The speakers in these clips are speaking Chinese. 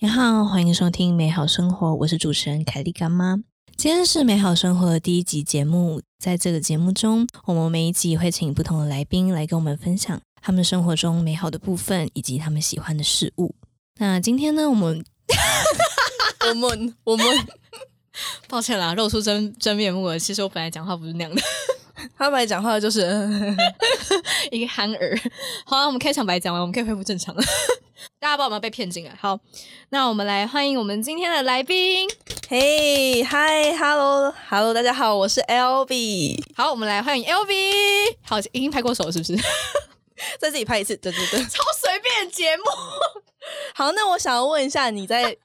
你好，欢迎收听美好生活，我是主持人凯莉干妈。今天是美好生活的第一集节目，在这个节目中，我们每一集会请不同的来宾来跟我们分享他们生活中美好的部分以及他们喜欢的事物。那今天呢，我们 我们我们 抱歉啦，露出真真面目了。其实我本来讲话不是那样的，他本来讲话就是 一个憨儿。好了，我们开场白讲完，我们可以恢复正常了。大家不知道有没有被骗进来？好，那我们来欢迎我们今天的来宾。嘿嗨，hello，hello，大家好，我是 L B。好，我们来欢迎 L B。好，已经拍过手了是不是？再自己拍一次，对对对，超随便节目。好，那我想要问一下，你在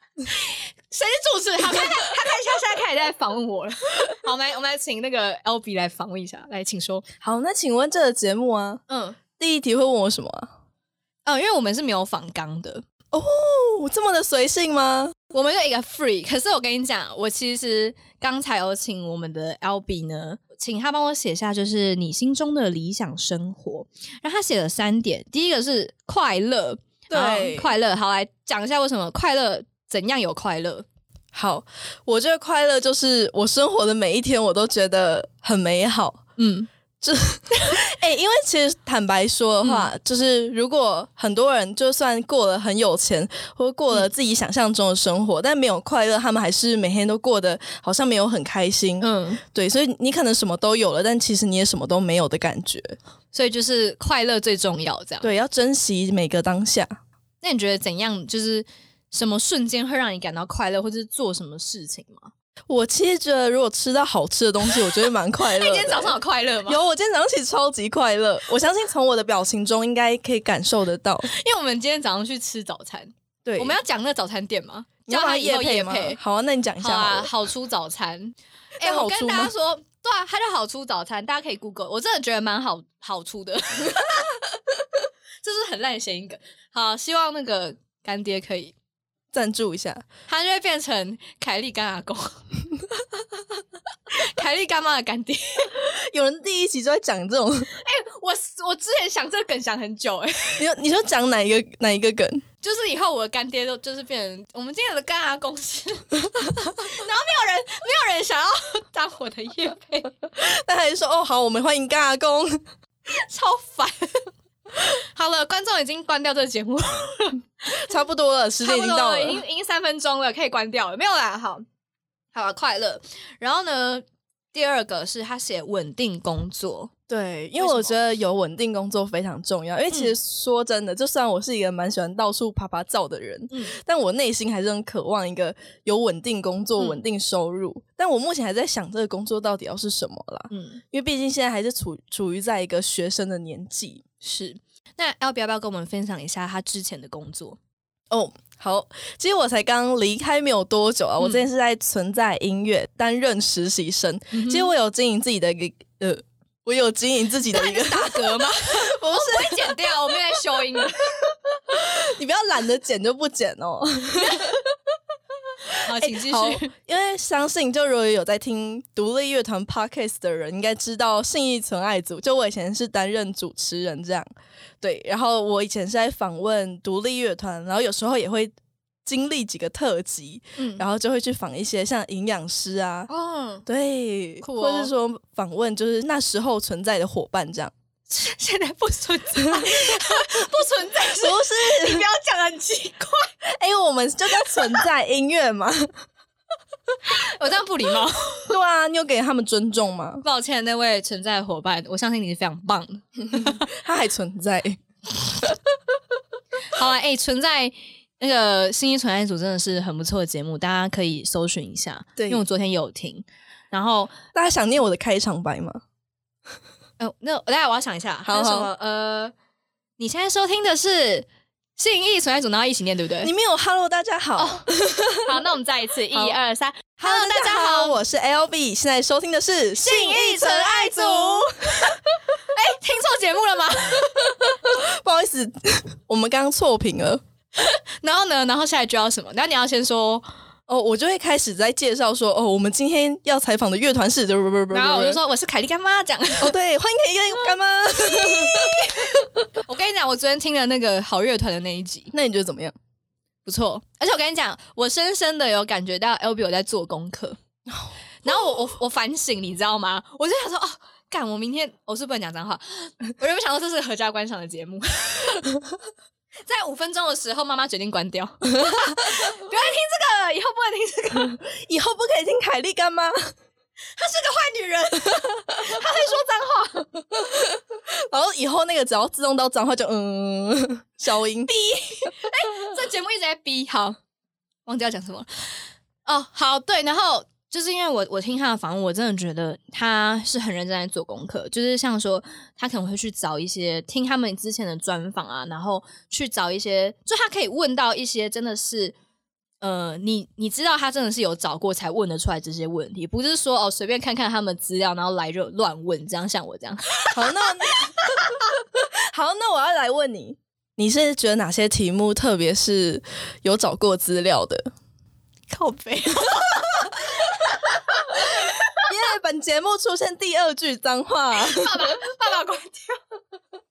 谁是主持人？好，他他他现在开始在访问我了。好，我们来我们来请那个 L B 来访问一下，来，请说。好，那请问这个节目啊，嗯，第一题会问我什么啊？嗯，因为我们是没有仿纲的哦，这么的随性吗？我们就一个 free。可是我跟你讲，我其实刚才有请我们的 L B 呢，请他帮我写下就是你心中的理想生活。然后他写了三点，第一个是快乐，对，快乐。好，来讲一下为什么快乐，怎样有快乐？好，我这个快乐就是我生活的每一天，我都觉得很美好。嗯。就 哎，因为其实坦白说的话，就是如果很多人就算过了很有钱，或过了自己想象中的生活，但没有快乐，他们还是每天都过得好像没有很开心。嗯，对，所以你可能什么都有了，但其实你也什么都没有的感觉。所以就是快乐最重要，这样对，要珍惜每个当下。那你觉得怎样？就是什么瞬间会让你感到快乐，或者是做什么事情吗？我其实觉得，如果吃到好吃的东西，我觉得蛮快乐。你 今天早上有快乐吗？有，我今天早上起超级快乐。我相信从我的表情中应该可以感受得到。因为我们今天早上去吃早餐，对，我们要讲那早餐店吗？叫他夜配吗？好啊，那你讲一下啊。好出早餐，哎，我跟大家说，对啊，它叫好出早餐，大家可以 Google。我真的觉得蛮好好出的，这是很烂的谐音梗。好，希望那个干爹可以。赞助一下，他就会变成凯莉干阿公，凯莉干妈的干爹。有人第一集就在讲这种，哎，我我之前想这个梗想很久，哎，你说你说讲哪一个哪一个梗？就是以后我的干爹都就是变成我们今天的干阿公司，然后没有人没有人想要当我的叶配，但还是说哦好，我们欢迎干阿公，超烦。好了，观众已经关掉这个节目，差不多了，时间已经到了，已经已经三分钟了，可以关掉了，没有啦，好，好快乐。然后呢，第二个是他写稳定工作，对，因为我觉得有稳定工作非常重要。因为其实说真的，就算我是一个蛮喜欢到处爬爬照的人，嗯，但我内心还是很渴望一个有稳定工作、稳定收入。但我目前还在想这个工作到底要是什么啦，嗯，因为毕竟现在还是处处于在一个学生的年纪。是，那 L B 要不要跟我们分享一下他之前的工作？哦，好，其实我才刚离开没有多久啊，我之前是在存在音乐担任实习生。其实我有经营自己的一个，呃，我有经营自己的一个 大哥吗？不是，会剪掉，我们在修音。你不要懒得剪就不剪哦。好，请继续。因为相信，就如果有在听独立乐团 podcast 的人，应该知道信义存爱组。就我以前是担任主持人，这样对。然后我以前是在访问独立乐团，然后有时候也会经历几个特辑，嗯，然后就会去访一些像营养师啊，哦，对，或者是说访问就是那时候存在的伙伴这样。现在不存在，不存在，不是你不要讲很奇怪。哎，我们就叫存在音乐嘛。我这样不礼貌。对啊，你有给他们尊重吗？抱歉，那位存在伙伴，我相信你是非常棒的。他还存在。好了，哎，存在那个新一存在组真的是很不错的节目，大家可以搜寻一下。对，因为我昨天有听。然后大家想念我的开场白吗？那大家我要想一下，还有什么？呃，你现在收听的是信义存在组，然后一起念，对不对？你没有 Hello，大家好。好，那我们再一次，一二三，Hello，大家好，我是 L B，现在收听的是信义存爱组。哎，听错节目了吗？不好意思，我们刚刚错评了。然后呢？然后下一句要什么？然后你要先说。哦，我就会开始在介绍说，哦，我们今天要采访的乐团是，然后我就说我是凯莉干妈，讲哦，对，欢迎凯莉干妈。我跟你讲，我昨天听了那个好乐团的那一集，那你觉得怎么样？不错。而且我跟你讲，我深深的有感觉到 L B 有在做功课。然后我我我反省，你知道吗？我就想说，哦，干，我明天我是不能讲脏话。我原本想说这是合家观赏的节目，在五分钟的时候，妈妈决定关掉，不要听这个，以后不能听这个，以后不可以听凯莉干妈。她是个坏女人，她会说脏话，然后以后那个只要自动到脏话就嗯消音。逼。哎，这节目一直在逼，好，忘记要讲什么哦，好对，然后就是因为我我听他的访问，我真的觉得他是很认真在做功课，就是像说他可能会去找一些听他们之前的专访啊，然后去找一些，就他可以问到一些真的是。呃，你你知道他真的是有找过才问得出来这些问题，不是说哦随便看看他们资料然后来就乱问，这样像我这样。好，那 好，那我要来问你，你是觉得哪些题目特别是有找过资料的？靠背。因为本节目出现第二句脏话，爸爸爸爸关掉。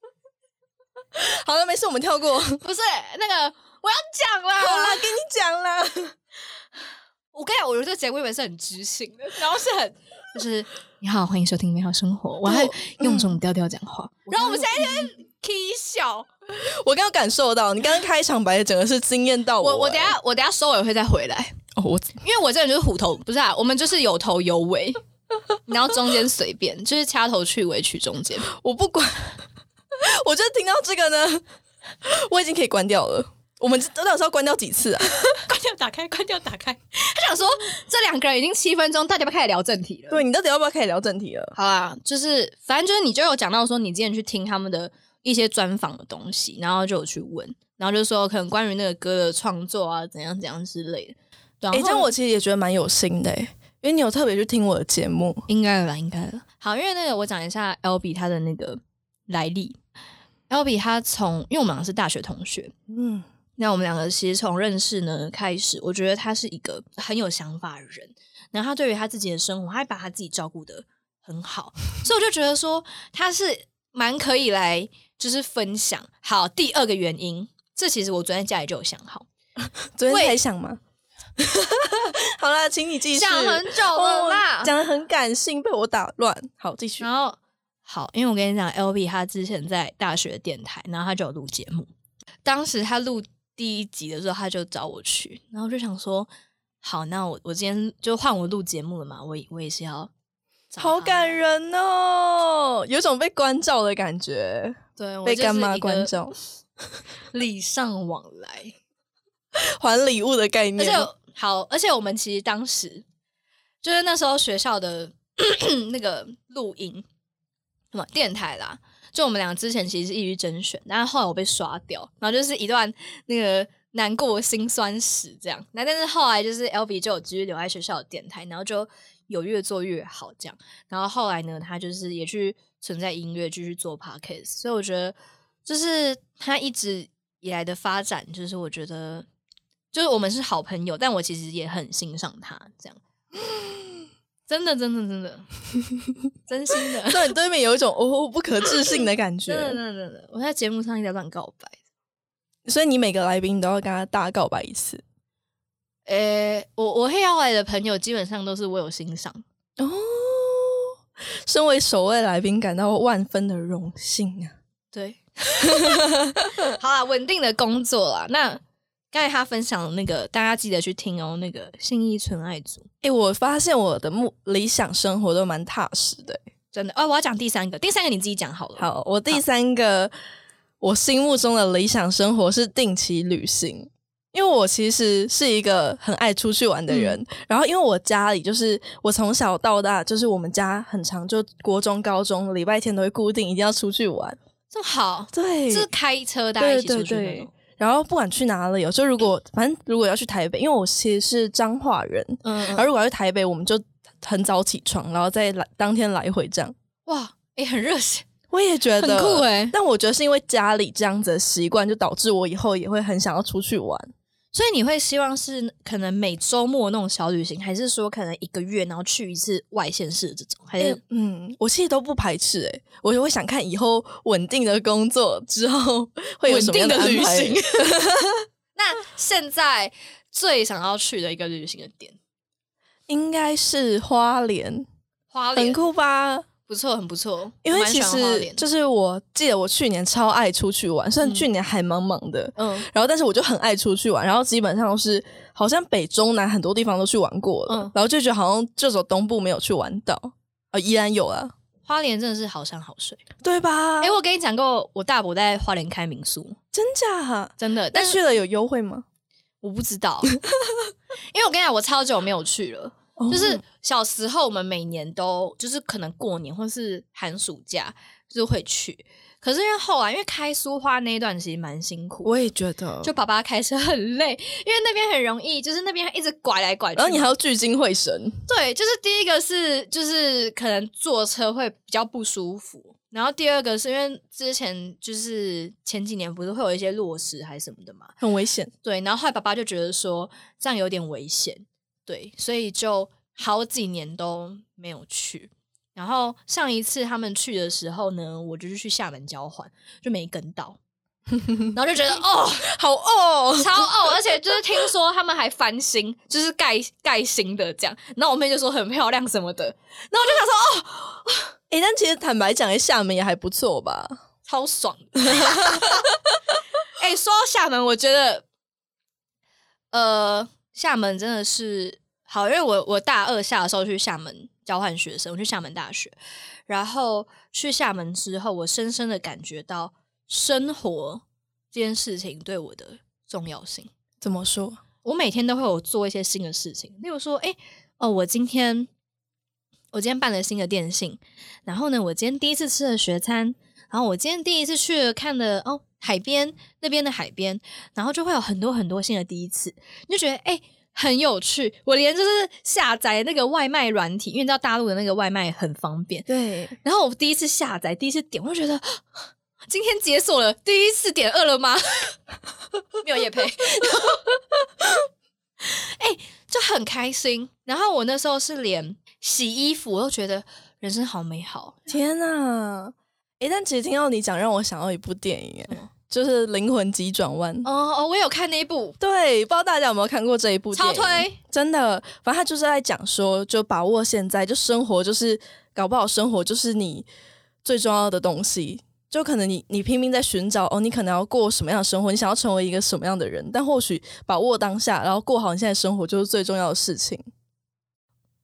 好了，没事，我们跳过。不是那个。我要讲了，好了，给你讲了。我跟你讲，我觉得这个节目原本是很知性的，然后是很就是你好，欢迎收听《美好生活》，我还用这种调调讲话，然后我们现在在 k 笑。我刚刚感受到，你刚刚开场白整个是惊艳到我。我等下我等下收尾会再回来。因为我这人就是虎头，不是啊，我们就是有头有尾，然后中间随便，就是掐头去尾取中间，我不管。我就听到这个呢，我已经可以关掉了。我们到底是要关掉几次啊？关掉打开，关掉打开。他想说，这两个人已经七分钟，大家要开始聊正题了。对你到底要不要开始聊正题了？好啊，就是反正就是你就有讲到说，你之前去听他们的一些专访的东西，然后就有去问，然后就说可能关于那个歌的创作啊，怎样怎样之类的。哎，这样我其实也觉得蛮有心的，因为你有特别去听我的节目，应该了，应该了。好，因为那个我讲一下 L B 他的那个来历。L B 他从，因为我们两个是大学同学，嗯。那我们两个其实从认识呢开始，我觉得他是一个很有想法的人。然后他对于他自己的生活，他还把他自己照顾的很好，所以我就觉得说他是蛮可以来就是分享。好，第二个原因，这其实我昨天家里就有想好，昨天才想吗？好了，请你继续。讲很久了啦，讲的很感性，被我打乱。好，继续。然后好，因为我跟你讲，L B 他之前在大学电台，然后他就有录节目，当时他录。第一集的时候，他就找我去，然后就想说，好，那我我今天就换我录节目了嘛，我我也是要，好感人哦，有种被关照的感觉，对，被干妈关照，礼尚往来，还礼物的概念，而且好，而且我们其实当时就是那时候学校的 那个录音，什么电台啦。就我们俩之前其实是一于甄选，但是后来我被刷掉，然后就是一段那个难过心酸史这样。那但是后来就是 L B 就有继续留在学校的电台，然后就有越做越好这样。然后后来呢，他就是也去存在音乐，继续做 podcast。所以我觉得，就是他一直以来的发展，就是我觉得，就是我们是好朋友，但我其实也很欣赏他这样。真的，真的，真的，真心的，在你对面有一种哦不可置信的感觉。真的，真的，真的，我在节目上一直乱告白，所以你每个来宾都要跟他大告白一次。诶，我我黑曜来的朋友基本上都是我有欣赏哦。身为首位来宾，感到万分的荣幸啊！对，好啦，稳定的工作啦，那。刚才他分享的那个，大家记得去听哦。那个信义纯爱组，哎，我发现我的目理想生活都蛮踏实的，真的。哦，我要讲第三个，第三个你自己讲好了。好，我第三个，我心目中的理想生活是定期旅行，因为我其实是一个很爱出去玩的人。然后，因为我家里就是我从小到大，就是我们家很长，就国中、高中礼拜天都会固定一定要出去玩，这么好，对，是开车大家一起出去那种。然后不管去哪里，有时候如果反正如果要去台北，因为我其实是彰化人，嗯，然后如果要去台北，我们就很早起床，然后再来当天来回这样。哇，哎，很热血，我也觉得很酷哎。但我觉得是因为家里这样子的习惯，就导致我以后也会很想要出去玩。所以你会希望是可能每周末那种小旅行，还是说可能一个月然后去一次外县市这种？还是嗯，我其实都不排斥哎，我就会想看以后稳定的工作之后会有什么样的旅行。那现在最想要去的一个旅行的点，应该是花莲，花莲很酷吧？不错，很不错。因为其实就是我记得我去年超爱出去玩，虽然去年还忙忙的，嗯，然后但是我就很爱出去玩，然后基本上都是好像北中南很多地方都去玩过了，嗯然后就觉得好像就走东部没有去玩到，啊，依然有啊。花莲真的是好山好水，对吧？哎，我跟你讲过，我大伯在花莲开民宿，真假？真的。但去了有优惠吗？我不知道，因为我跟你讲，我超久没有去了。就是小时候，我们每年都就是可能过年或是寒暑假就会去。可是因为后来，因为开书花那一段其实蛮辛苦，我也觉得，就爸爸开车很累，因为那边很容易，就是那边一直拐来拐去，然后你还要聚精会神。对，就是第一个是就是可能坐车会比较不舒服，然后第二个是因为之前就是前几年不是会有一些落石还是什么的嘛，很危险。对，然后后来爸爸就觉得说这样有点危险。对，所以就好几年都没有去。然后上一次他们去的时候呢，我就是去厦门交换，就没跟到。然后就觉得哦，好哦，超哦，而且就是听说他们还翻新，就是盖盖新的这样。然后我妹就说很漂亮什么的。然后我就想说哦，哎，但其实坦白讲，厦门也还不错吧，超爽。哎，说到厦门，我觉得呃。厦门真的是好，因为我我大二下的时候去厦门交换学生，我去厦门大学，然后去厦门之后，我深深的感觉到生活这件事情对我的重要性。怎么说？我每天都会有做一些新的事情，例如说，哎，哦，我今天我今天办了新的电信，然后呢，我今天第一次吃了学餐，然后我今天第一次去了看的哦。海边那边的海边，然后就会有很多很多新的第一次，你就觉得哎很有趣。我连就是下载那个外卖软体，因为你知道大陆的那个外卖很方便。对。然后我第一次下载，第一次点，我就觉得今天解锁了第一次点饿了吗？没有夜配。哎，就很开心。然后我那时候是连洗衣服，我都觉得人生好美好。天哪！哎，但其实听到你讲，让我想到一部电影，哎。就是灵魂急转弯哦哦，我有看那一部，对，不知道大家有没有看过这一部？超推，真的，反正他就是在讲说，就把握现在，就生活就是搞不好，生活就是你最重要的东西。就可能你你拼命在寻找哦，你可能要过什么样的生活，你想要成为一个什么样的人，但或许把握当下，然后过好你现在生活，就是最重要的事情。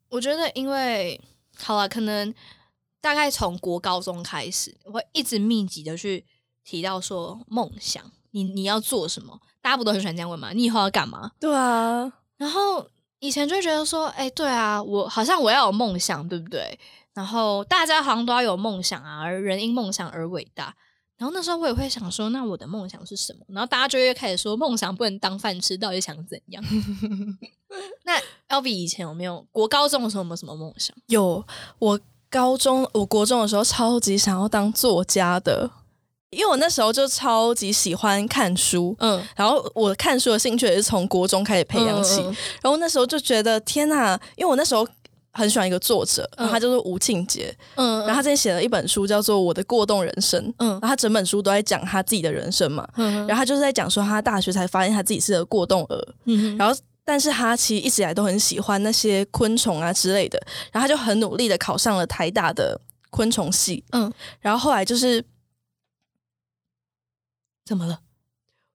我觉得，因为好了，可能大概从国高中开始，我会一直密集的去。提到说梦想，你你要做什么？大家不都很喜欢这样问吗？你以后要干嘛？对啊。然后以前就觉得说，哎，对啊，我好像我要有梦想，对不对？然后大家好像都要有梦想啊，而人因梦想而伟大。然后那时候我也会想说，那我的梦想是什么？然后大家就会开始说，梦想不能当饭吃，到底想怎样？那 L B 以前有没有国高中的时候有没有什么梦想？有，我高中我国中的时候超级想要当作家的。因为我那时候就超级喜欢看书，嗯，然后我看书的兴趣也是从国中开始培养起，然后那时候就觉得天呐，因为我那时候很喜欢一个作者，他叫做吴庆杰，嗯，然后他之前写了一本书叫做《我的过动人生》，嗯，然后他整本书都在讲他自己的人生嘛，嗯，然后他就是在讲说他大学才发现他自己是个过动儿，嗯，然后但是他其实一直以来都很喜欢那些昆虫啊之类的，然后他就很努力的考上了台大的昆虫系，嗯，然后后来就是。怎么了？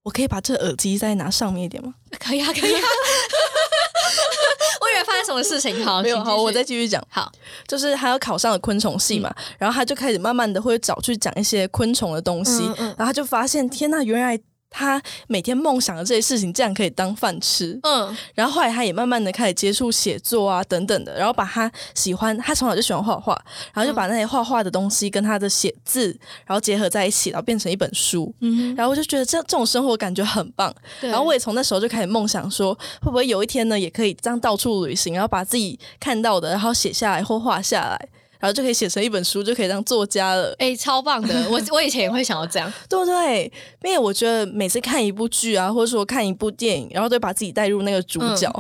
我可以把这耳机再拿上面一点吗？可以啊，可以啊。我以为发生什么事情，好，没有，好，我再继续讲。好，就是他要考上了昆虫系嘛，然后他就开始慢慢的会找去讲一些昆虫的东西，然后他就发现，天呐，原来。他每天梦想的这些事情，这样可以当饭吃。嗯，然后后来他也慢慢的开始接触写作啊等等的，然后把他喜欢，他从小就喜欢画画，然后就把那些画画的东西跟他的写字，然后结合在一起，然后变成一本书。嗯，然后我就觉得这这种生活感觉很棒。然后我也从那时候就开始梦想说，会不会有一天呢，也可以这样到处旅行，然后把自己看到的，然后写下来或画下来。然后就可以写成一本书，就可以当作家了。哎，超棒的！我我以前也会想要这样，对不对？因为我觉得每次看一部剧啊，或者说看一部电影，然后都把自己带入那个主角，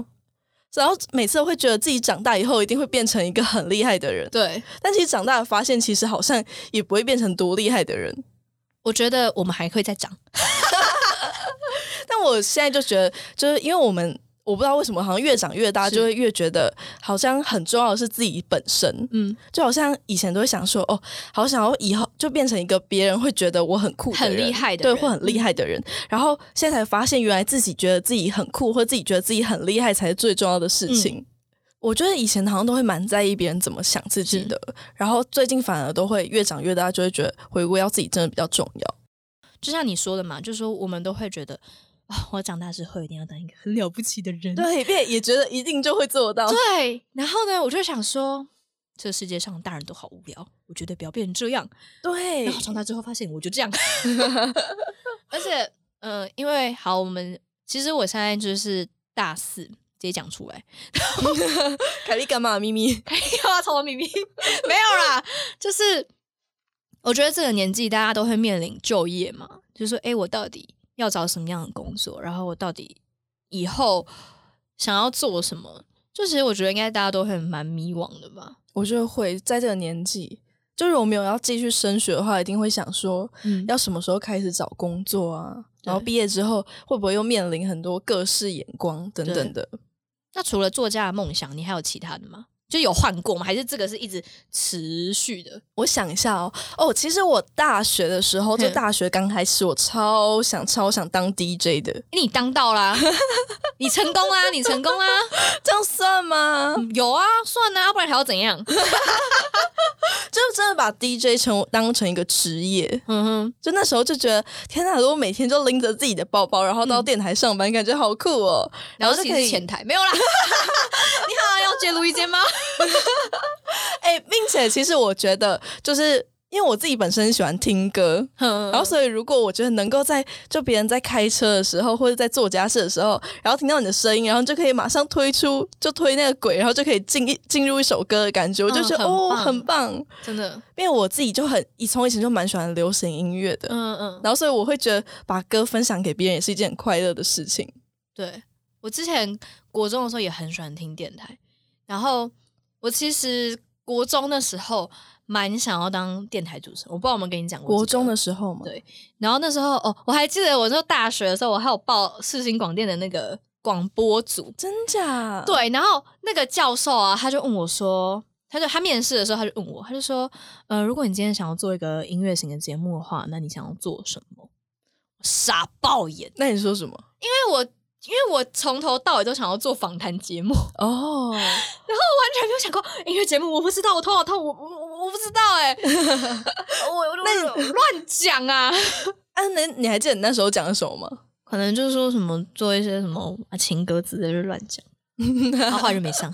然后每次都会觉得自己长大以后一定会变成一个很厉害的人。对，但其实长大了发现，其实好像也不会变成多厉害的人。我觉得我们还会再长。但我现在就觉得，就是因为我们。我不知道为什么，好像越长越大，就会越觉得好像很重要的是自己本身。嗯，就好像以前都会想说，哦，好想要以后就变成一个别人会觉得我很酷、很厉害的，对，或很厉害的人。然后现在才发现，原来自己觉得自己很酷，或自己觉得自己很厉害，才是最重要的事情。我觉得以前好像都会蛮在意别人怎么想自己的，然后最近反而都会越长越大，就会觉得回归到自己真的比较重要。就像你说的嘛，就是说我们都会觉得。我长大之后一定要当一个很了不起的人，对，也也觉得一定就会做到。对，然后呢，我就想说，这世界上大人都好无聊，我觉得不要变成这样。对，然后长大之后发现，我就这样。而且，呃，因为好，我们其实我现在就是大四，直接讲出来。凯莉干嘛？咪咪，凯莉干嘛？吵我咪咪？没有啦，就是我觉得这个年纪大家都会面临就业嘛，就是说，哎，我到底。要找什么样的工作？然后我到底以后想要做什么？就其实我觉得应该大家都很蛮迷惘的吧。我觉得会在这个年纪，就是我没有要继续升学的话，一定会想说，要什么时候开始找工作啊？然后毕业之后会不会又面临很多各式眼光等等的？那除了作家的梦想，你还有其他的吗？就有换过吗？还是这个是一直持续的？我想一下哦，哦，其实我大学的时候，就大学刚开始，我超想超想当 DJ 的。你当到啦，你成功啦，你成功啦，这样算吗？有啊，算啊，不然还要怎样？就真的把 DJ 成当成一个职业。嗯哼，就那时候就觉得，天哪！如果每天就拎着自己的包包，然后到电台上班，感觉好酷哦。然后就可以前台没有啦。你好，要接录一间吗？哎，并且其实我觉得，就是因为我自己本身喜欢听歌，然后所以如果我觉得能够在就别人在开车的时候，或者在做家事的时候，然后听到你的声音，然后就可以马上推出就推那个轨，然后就可以进一进入一首歌的感觉，我就觉得哦，很棒，真的。因为我自己就很以从以前就蛮喜欢流行音乐的，嗯嗯，然后所以我会觉得把歌分享给别人也是一件很快乐的事情。对我之前国中的时候也很喜欢听电台，然后。我其实国中的时候蛮想要当电台主持人，我不知道我们跟你讲过。国中的时候嘛，对。然后那时候哦，我还记得我那大学的时候，我还有报世新广电的那个广播组，真假？对。然后那个教授啊，他就问我说，他就他面试的时候他就问我，他就说，呃，如果你今天想要做一个音乐型的节目的话，那你想要做什么？傻爆眼。那你说什么？因为我。因为我从头到尾都想要做访谈节目哦，然后完全没有想过音乐节目，我不知道，我头好痛，我我我不知道 哎，我那乱讲啊！啊，那你还记得你那时候讲的什么吗？可能就是说什么做一些什么情歌之类，就乱讲，然后话就没上。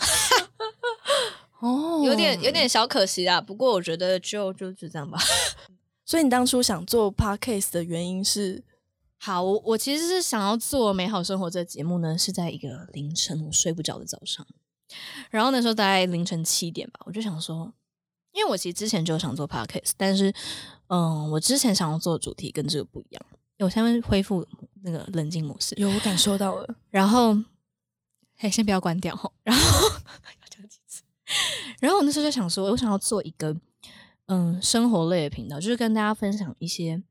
哦，有点有点小可惜啊。不过我觉得就就就这样吧。所以你当初想做 podcast 的原因是？好，我我其实是想要做美好生活这个节目呢，是在一个凌晨我睡不着的早上，然后那时候大概凌晨七点吧，我就想说，因为我其实之前就想做 podcast，但是嗯，我之前想要做的主题跟这个不一样，我先恢复那个冷静模式，有我感受到了，然后，嘿，先不要关掉哈，然后要讲几次，然后我那时候就想说，我想要做一个嗯生活类的频道，就是跟大家分享一些。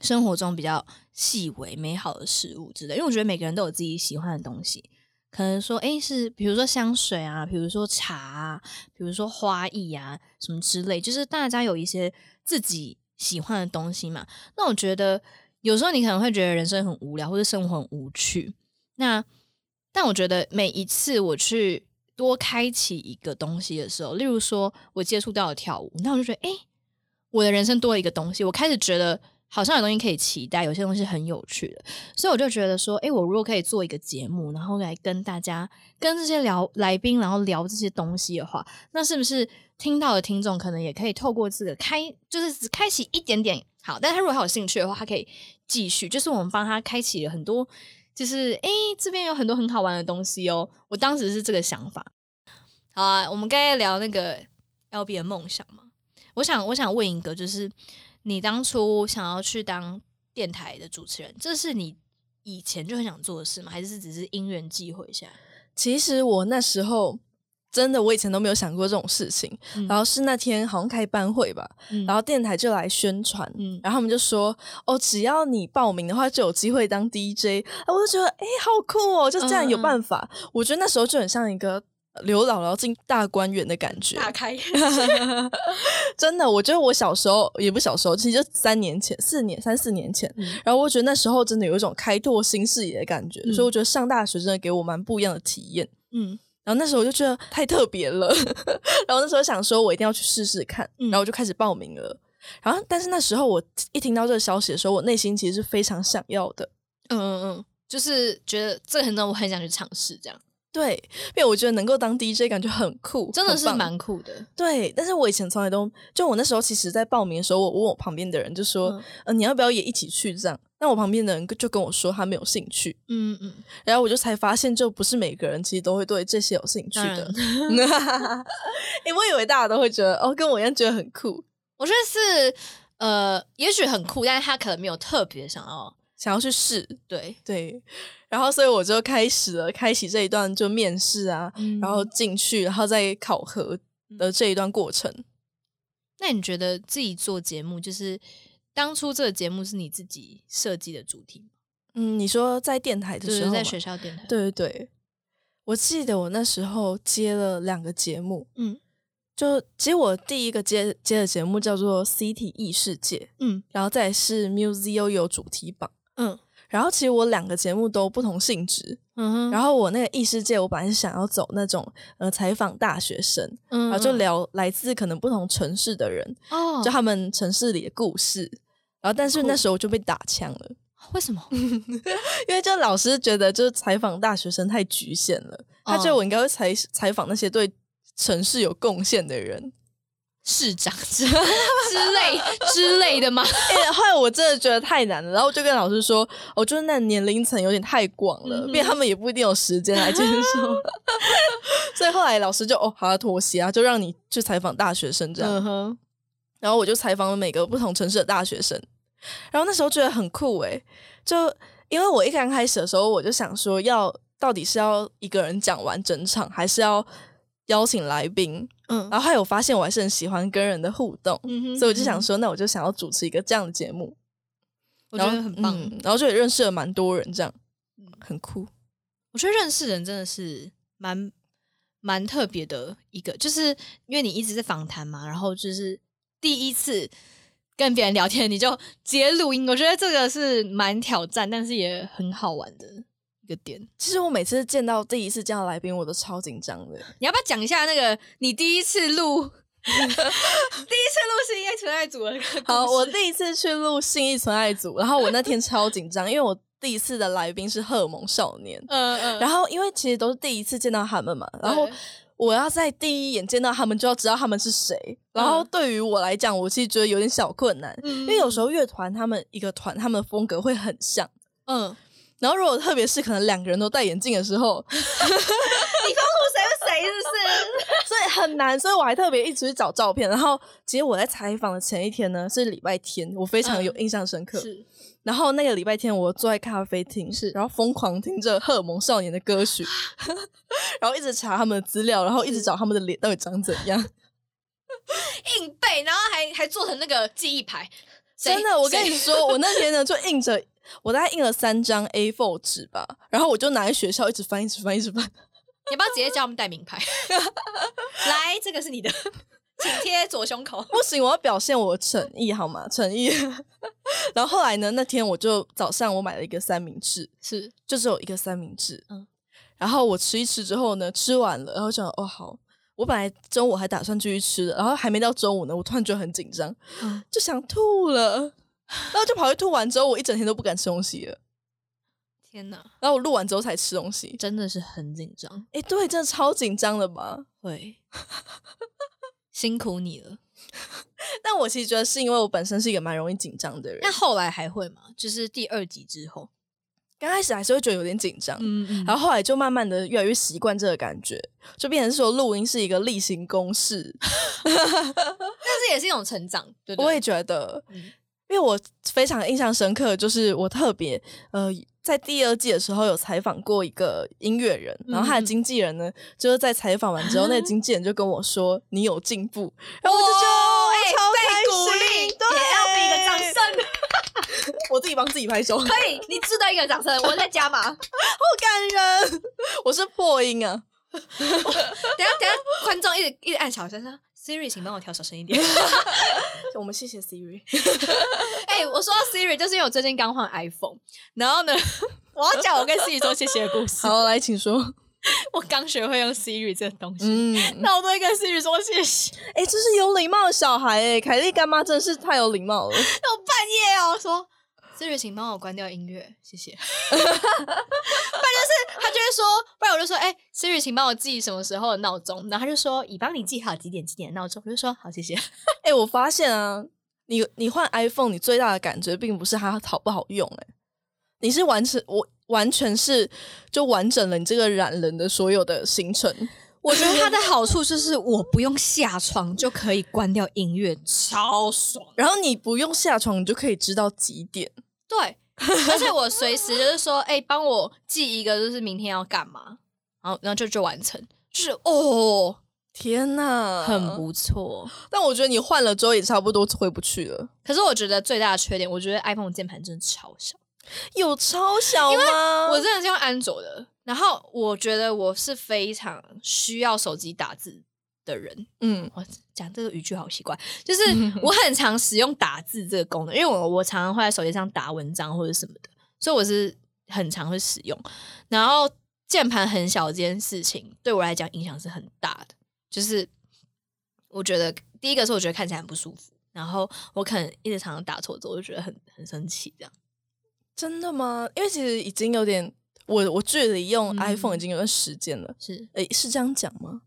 生活中比较细微美好的事物之类，因为我觉得每个人都有自己喜欢的东西，可能说，哎，是比如说香水啊，比如说茶啊，比如说花艺啊，什么之类，就是大家有一些自己喜欢的东西嘛。那我觉得有时候你可能会觉得人生很无聊，或者生活很无趣。那但我觉得每一次我去多开启一个东西的时候，例如说我接触到了跳舞，那我就觉得，哎，我的人生多了一个东西，我开始觉得。好像有东西可以期待，有些东西很有趣的，所以我就觉得说，哎，我如果可以做一个节目，然后来跟大家、跟这些聊来宾，然后聊这些东西的话，那是不是听到的听众可能也可以透过这个开，就是只开启一点点好，但他如果还有兴趣的话，他可以继续，就是我们帮他开启了很多，就是哎，这边有很多很好玩的东西哦。我当时是这个想法。好啊，我们刚才聊那个 L B 的梦想嘛，我想，我想问一个，就是。你当初想要去当电台的主持人，这是你以前就很想做的事吗？还是只是因缘际会下？其实我那时候真的，我以前都没有想过这种事情。然后是那天好像开班会吧，然后电台就来宣传，然后他们就说：“哦，只要你报名的话，就有机会当 DJ。”我就觉得，哎，好酷哦！就这样有办法。我觉得那时候就很像一个刘姥姥进大观园的感觉，打开。真的，我觉得我小时候也不小时候，其实就三年前、四年、三四年前。然后我觉得那时候真的有一种开拓新视野的感觉，所以我觉得上大学真的给我蛮不一样的体验。嗯。然后那时候我就觉得太特别了，然后那时候想说我一定要去试试看，然后我就开始报名了。然后，但是那时候我一听到这个消息的时候，我内心其实是非常想要的。嗯嗯嗯，就是觉得这个很让我很想去尝试这样。对，因为我觉得能够当 DJ 感觉很酷，真的是蛮酷的。对，但是我以前从来都就我那时候其实，在报名的时候，我问我旁边的人就说：“呃，你要不要也一起去？”这样。那我旁边的人就跟我说他没有兴趣，嗯嗯，然后我就才发现，就不是每个人其实都会对这些有兴趣的。因为我以为大家都会觉得哦，跟我一样觉得很酷。我觉得是呃，也许很酷，但是他可能没有特别想要想要去试。对对，然后所以我就开始了开启这一段就面试啊，然后进去，然后再考核的这一段过程。那你觉得自己做节目就是？当初这个节目是你自己设计的主题吗？嗯，你说在电台的时候，在学校电台，对对对，我记得我那时候接了两个节目，嗯，就其实我第一个接接的节目叫做《City 异世界》，嗯，然后再是 Museo 主题榜，嗯。然后其实我两个节目都不同性质。然后我那个异世界，我本来是想要走那种呃采访大学生，然后就聊来自可能不同城市的人，哦，就他们城市里的故事。然后但是那时候我就被打枪了，为什么？因为就老师觉得就是采访大学生太局限了，他觉得我应该会采采访那些对城市有贡献的人。市长之之类之类的吗？后来我真的觉得太难了，然后就跟老师说，我觉得那年龄层有点太广了，因为他们也不一定有时间来接受。所以后来老师就哦，好要妥协啊，就让你去采访大学生这样。然后我就采访了每个不同城市的大学生，然后那时候觉得很酷诶，就因为我一刚开始的时候，我就想说，要到底是要一个人讲完整场，还是要邀请来宾？嗯，然后还有发现我还是很喜欢跟人的互动，所以我就想说，那我就想要主持一个这样的节目，我觉得很棒。然后就也认识了蛮多人，这样很酷。我觉得认识人真的是蛮蛮特别的一个，就是因为你一直在访谈嘛，然后就是第一次跟别人聊天，你就接录音，我觉得这个是蛮挑战，但是也很好玩的。一个点，其实我每次见到第一次见到来宾，我都超紧张的。你要不要讲一下那个你第一次录，第一次录信义纯爱组的？好，我第一次去录信义纯爱组，然后我那天超紧张，因为我第一次的来宾是荷尔蒙少年，嗯嗯，然后因为其实都是第一次见到他们嘛，然后我要在第一眼见到他们就要知道他们是谁，然后对于我来讲，我其实觉得有点小困难，因为有时候乐团他们一个团他们的风格会很像，嗯。然后，如果特别是可能两个人都戴眼镜的时候，你分不出谁是谁，是不是？所以很难。所以我还特别一直去找照片。然后，其实我在采访的前一天呢，是礼拜天，我非常有印象深刻。是。然后那个礼拜天，我坐在咖啡厅，是，然后疯狂听着荷尔蒙少年的歌曲，然后一直查他们的资料，然后一直找他们的脸到底长怎样，硬背，然后还还做成那个记忆牌。真的，我跟你说，我那天呢就印着。我大概印了三张 A4 纸吧，然后我就拿在学校一直翻，一直翻，一直翻。你不要直接教我们带名牌？来，这个是你的，请贴左胸口。不行，我要表现我诚意，好吗？诚意。然后后来呢？那天我就早上我买了一个三明治，是，就只有一个三明治。嗯。然后我吃一吃之后呢，吃完了，然后想，哦，好。我本来中午还打算继续吃的，然后还没到中午呢，我突然觉得很紧张，就想吐了。然后就跑去吐完之后，我一整天都不敢吃东西了。天哪！然后我录完之后才吃东西，真的是很紧张。哎，对，真的超紧张的吧？会，辛苦你了。但我其实觉得是因为我本身是一个蛮容易紧张的人。那后来还会吗？就是第二集之后，刚开始还是会觉得有点紧张，嗯嗯，然后后来就慢慢的越来越习惯这个感觉，就变成说录音是一个例行公事。但是也是一种成长，对，我也觉得。因为我非常印象深刻，就是我特别呃，在第二季的时候有采访过一个音乐人，然后他的经纪人呢，就是在采访完之后，那个经纪人就跟我说：“你有进步。”然后我就觉得超开心，也要比个掌声，我自己帮自己拍手，可以，你值得一个掌声，我在加码，好感人，我是破音啊，等下等下，观众一直一直按小声说。Siri，请帮我调小声一点。我们谢谢 Siri。哎，我说到 Siri，就是因为我最近刚换 iPhone，然后呢，我要讲我跟 Siri 说谢谢的故事。好，来，请说。我刚学会用 Siri 这个东西，嗯，那我都会跟 Siri 说谢谢。哎，这是有礼貌的小孩哎，凯莉干妈真的是太有礼貌了。那我半夜哦说。Siri，请帮我关掉音乐，谢谢。不然就是他就会说，不然我就说，哎，Siri，请帮我记什么时候的闹钟。然后他就说，已帮你记好几点几点闹钟。我就说，好，谢谢。哎，我发现啊，你你换 iPhone，你最大的感觉并不是它好不好用，哎，你是完成我完全是就完整了你这个懒人的所有的行程。我觉得它的好处就是我不用下床就可以关掉音乐，超爽。然后你不用下床，你就可以知道几点。对，而且我随时就是说，哎，帮我记一个，就是明天要干嘛，然后然后就就完成，就是哦，天哪，很不错。但我觉得你换了之后也差不多回不去了。可是我觉得最大的缺点，我觉得 iPhone 键盘真的超小，有超小吗？我真的是用安卓的，然后我觉得我是非常需要手机打字。的人，嗯，我讲这个语句好奇怪，就是我很常使用打字这个功能，因为我我常常会在手机上打文章或者什么的，所以我是很常会使用。然后键盘很小这件事情对我来讲影响是很大的，就是我觉得第一个是我觉得看起来很不舒服，然后我可能一直常常打错字，我就觉得很很生气。这样真的吗？因为其实已经有点，我我距离用 iPhone 已经有段时间了，是诶，是这样讲吗？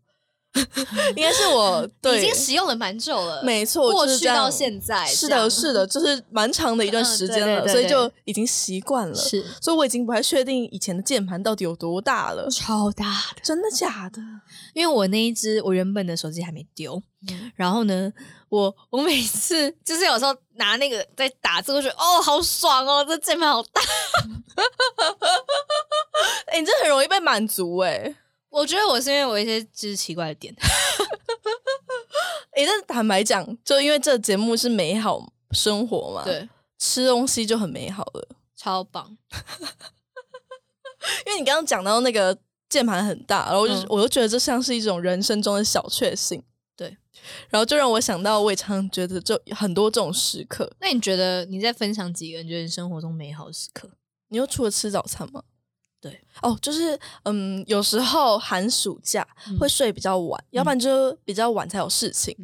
应该是我已经使用了蛮久了，没错，过去到现在是的，是的，就是蛮长的一段时间了，所以就已经习惯了。是，所以我已经不太确定以前的键盘到底有多大了，超大的，真的假的？因为我那一只我原本的手机还没丢，然后呢，我我每次 就是有时候拿那个在打字，我觉得哦，好爽哦，这键盘好大，哎，你这很容易被满足哎。我觉得我是因为我一些就是奇怪的点，哎，但坦白讲，就因为这节目是美好生活嘛，对，吃东西就很美好了，超棒。因为你刚刚讲到那个键盘很大，然后我就我就觉得这像是一种人生中的小确幸，对，然后就让我想到，我也常觉得就很多这种时刻。那你觉得你在分享几个你觉得生活中美好的时刻？你又除了吃早餐吗？对哦，就是嗯，有时候寒暑假会睡比较晚，要不然就比较晚才有事情。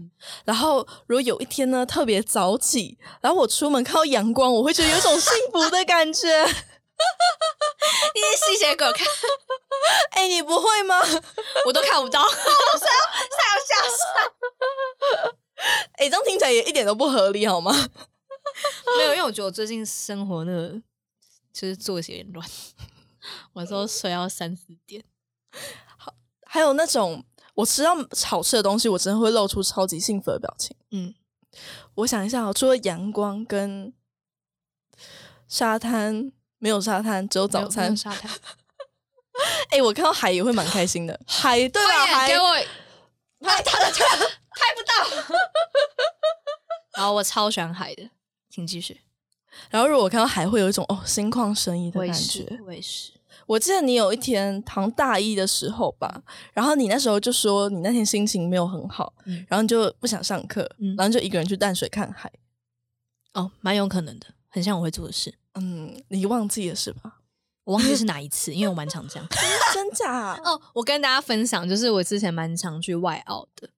然后如果有一天呢特别早起，然后我出门看到阳光，我会觉得有种幸福的感觉。你是吸血鬼看，哎，你不会吗？我都看不到，我想要下山。哎，这样听起来也一点都不合理，好吗？没有，因为我觉得我最近生活那个就是作息有点乱。我说睡到三四点，好，还有那种我吃到好吃的东西，我真的会露出超级幸福的表情。嗯，我想一下，除了阳光跟沙滩，没有沙滩，只有早餐沙滩。哎，我看到海也会蛮开心的。海对吧，海给我，拍他的车拍不到。然后我超喜欢海的，请继续。然后如果看到海，会有一种哦心旷神怡的感觉。我也是。我记得你有一天唐大一的时候吧，然后你那时候就说你那天心情没有很好，然后你就不想上课，然后就一个人去淡水看海。哦，蛮有可能的，很像我会做的事。嗯，你忘记了是吧？我忘记是哪一次，因为我蛮常这样。真假？哦，我跟大家分享，就是我之前蛮常去外澳的。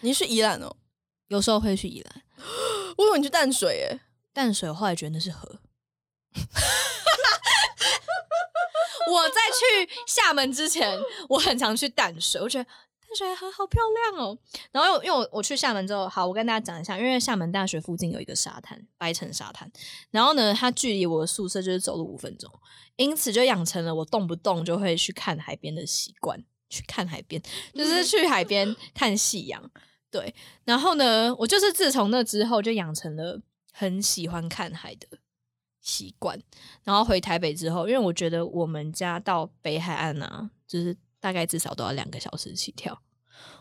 你去宜兰哦？有时候会去宜兰。我以为你去淡水诶。淡水，我后来觉得那是河。我在去厦门之前，我很常去淡水，我觉得淡水河好漂亮哦。然后因为我我去厦门之后，好，我跟大家讲一下，因为厦门大学附近有一个沙滩，白城沙滩。然后呢，它距离我的宿舍就是走路五分钟，因此就养成了我动不动就会去看海边的习惯。去看海边，就是去海边看夕阳。对，然后呢，我就是自从那之后就养成了很喜欢看海的习惯。然后回台北之后，因为我觉得我们家到北海岸啊，就是大概至少都要两个小时起跳，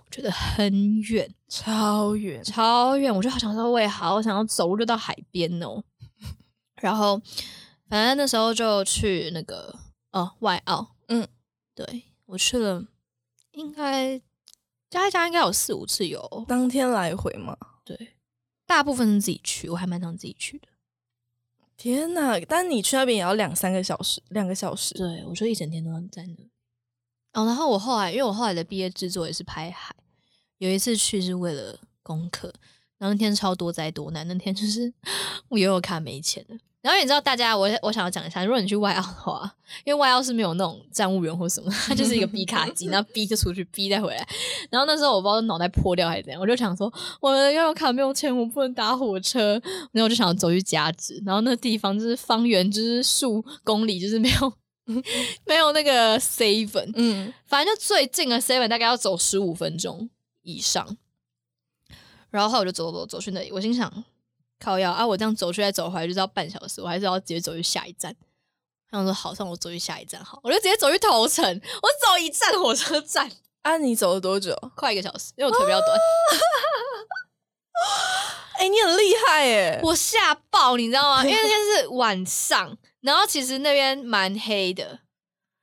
我觉得很远，超远，超远。我就好想说，我也好想要走路就到海边哦。然后反正那时候就去那个哦外澳，嗯，对我去了，应该加一加应该有四五次游，当天来回嘛。对，大部分是自己去，我还蛮常自己去的。天呐！但你去那边也要两三个小时，两个小时。对，我就一整天都在那。哦，然后我后来，因为我后来的毕业制作也是拍海，有一次去是为了功课，然后那天超多灾多难，那天就是 我游泳卡没钱了。然后你知道，大家我我想要讲一下，如果你去外澳的话，因为外澳是没有那种站务员或什么，它就是一个 B 卡机，然后 B 就出去，B 再回来。然后那时候我不知道脑袋破掉还是怎样，我就想说我的悠游卡没有钱，我不能搭火车。然后我就想走去加值，然后那地方就是方圆就是数公里，就是没有 没有那个 seven，嗯，反正就最近的 seven 大概要走十五分钟以上。然后后来我就走走走去那里，我心想。靠药啊！我这样走去再走回来就是要半小时，我还是要直接走去下一站。他说好，算我走去下一站好，我就直接走去头城，我走一站火车站。啊，你走了多久？快一个小时，因为我腿比较短。哎，你很厉害耶！我吓爆，你知道吗？因为那天是 晚上，然后其实那边蛮黑的，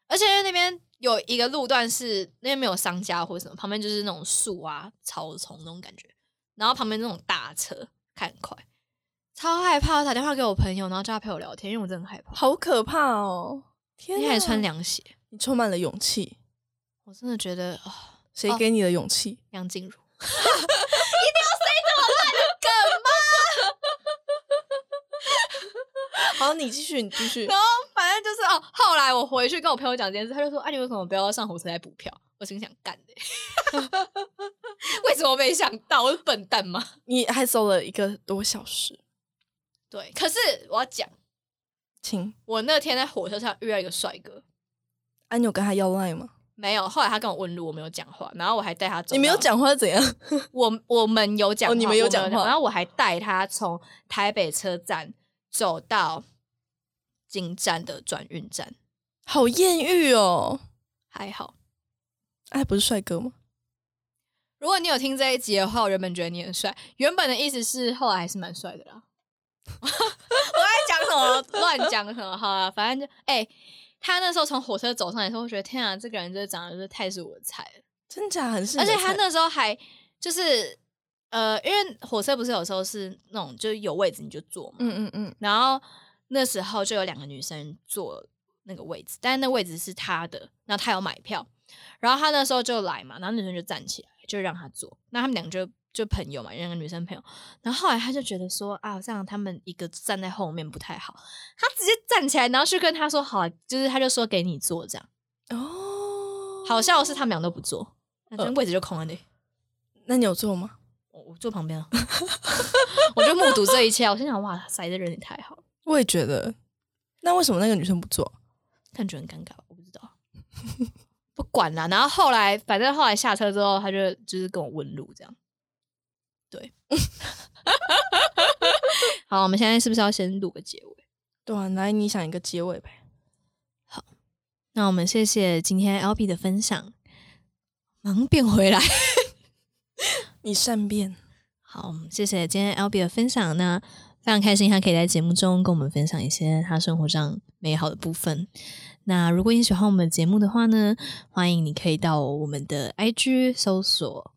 而且因为那边有一个路段是那边没有商家或者什么，旁边就是那种树啊、草丛那种感觉，然后旁边那种大车开很快。超害怕！我打电话给我朋友，然后叫他陪我聊天，因为我真的很害怕，好可怕哦！天，你还穿凉鞋，你充满了勇气。我真的觉得啊，谁给你的勇气？梁静茹，一定要塞这么烂的梗吗？好，你继续，你继续。然后反正就是哦，后来我回去跟我朋友讲这件事，他就说：“啊，你为什么不要上火车来补票？”我心想干的，为什么没想到？我是笨蛋吗？你还走了一个多小时。对，可是我要讲，请我那天在火车上遇到一个帅哥，啊，你有跟他要赖吗？没有，后来他跟我问路，我没有讲话，然后我还带他走。你没有讲话怎样？我我们有讲，你们有讲话，然后我还带他从台北车站走到进站的转运站，好艳遇哦，还好，哎，不是帅哥吗？如果你有听这一集的话，我原本觉得你很帅，原本的意思是后来还是蛮帅的啦。我在讲什么？乱讲什么？好啊，反正就哎，他那时候从火车走上来的时候，我觉得天啊，这个人就是长得就是太是我的菜了，真假很是。而且他那时候还就是呃，因为火车不是有时候是那种就是有位置你就坐嘛，嗯嗯嗯。然后那时候就有两个女生坐那个位置，但是那位置是他的，然后他有买票，然后他那时候就来嘛，然后女生就站起来就让他坐，那他们两个就。就朋友嘛，两个女生朋友，然后后来他就觉得说啊，这样他们一个站在后面不太好，他直接站起来，然后去跟他说好，就是他就说给你坐这样。哦，好笑的是他们俩都不坐，那位置就空了呢。那你有坐吗？我我坐旁边啊，我就目睹这一切。我心想哇塞，这人也太好了。我也觉得，那为什么那个女生不坐？他觉得很尴尬，我不知道。不管了，然后后来反正后来下车之后，他就就是跟我问路这样。对，好，我们现在是不是要先录个结尾？对啊，来，你想一个结尾呗。好，那我们谢谢今天 L B 的分享，忙变回来，你善变。好，谢谢今天 L B 的分享，那非常开心他可以在节目中跟我们分享一些他生活上美好的部分。那如果你喜欢我们的节目的话呢，欢迎你可以到我们的 I G 搜索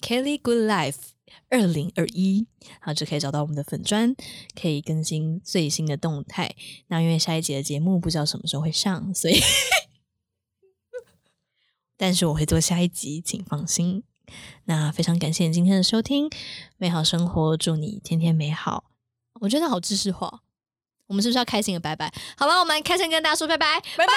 Kelly Good Life。二零二一，好就可以找到我们的粉砖，可以更新最新的动态。那因为下一集的节目不知道什么时候会上，所以，但是我会做下一集，请放心。那非常感谢你今天的收听，美好生活，祝你天天美好。我觉得好知识化，我们是不是要开心的拜拜？好了，我们开心跟大家说拜拜，拜拜拜。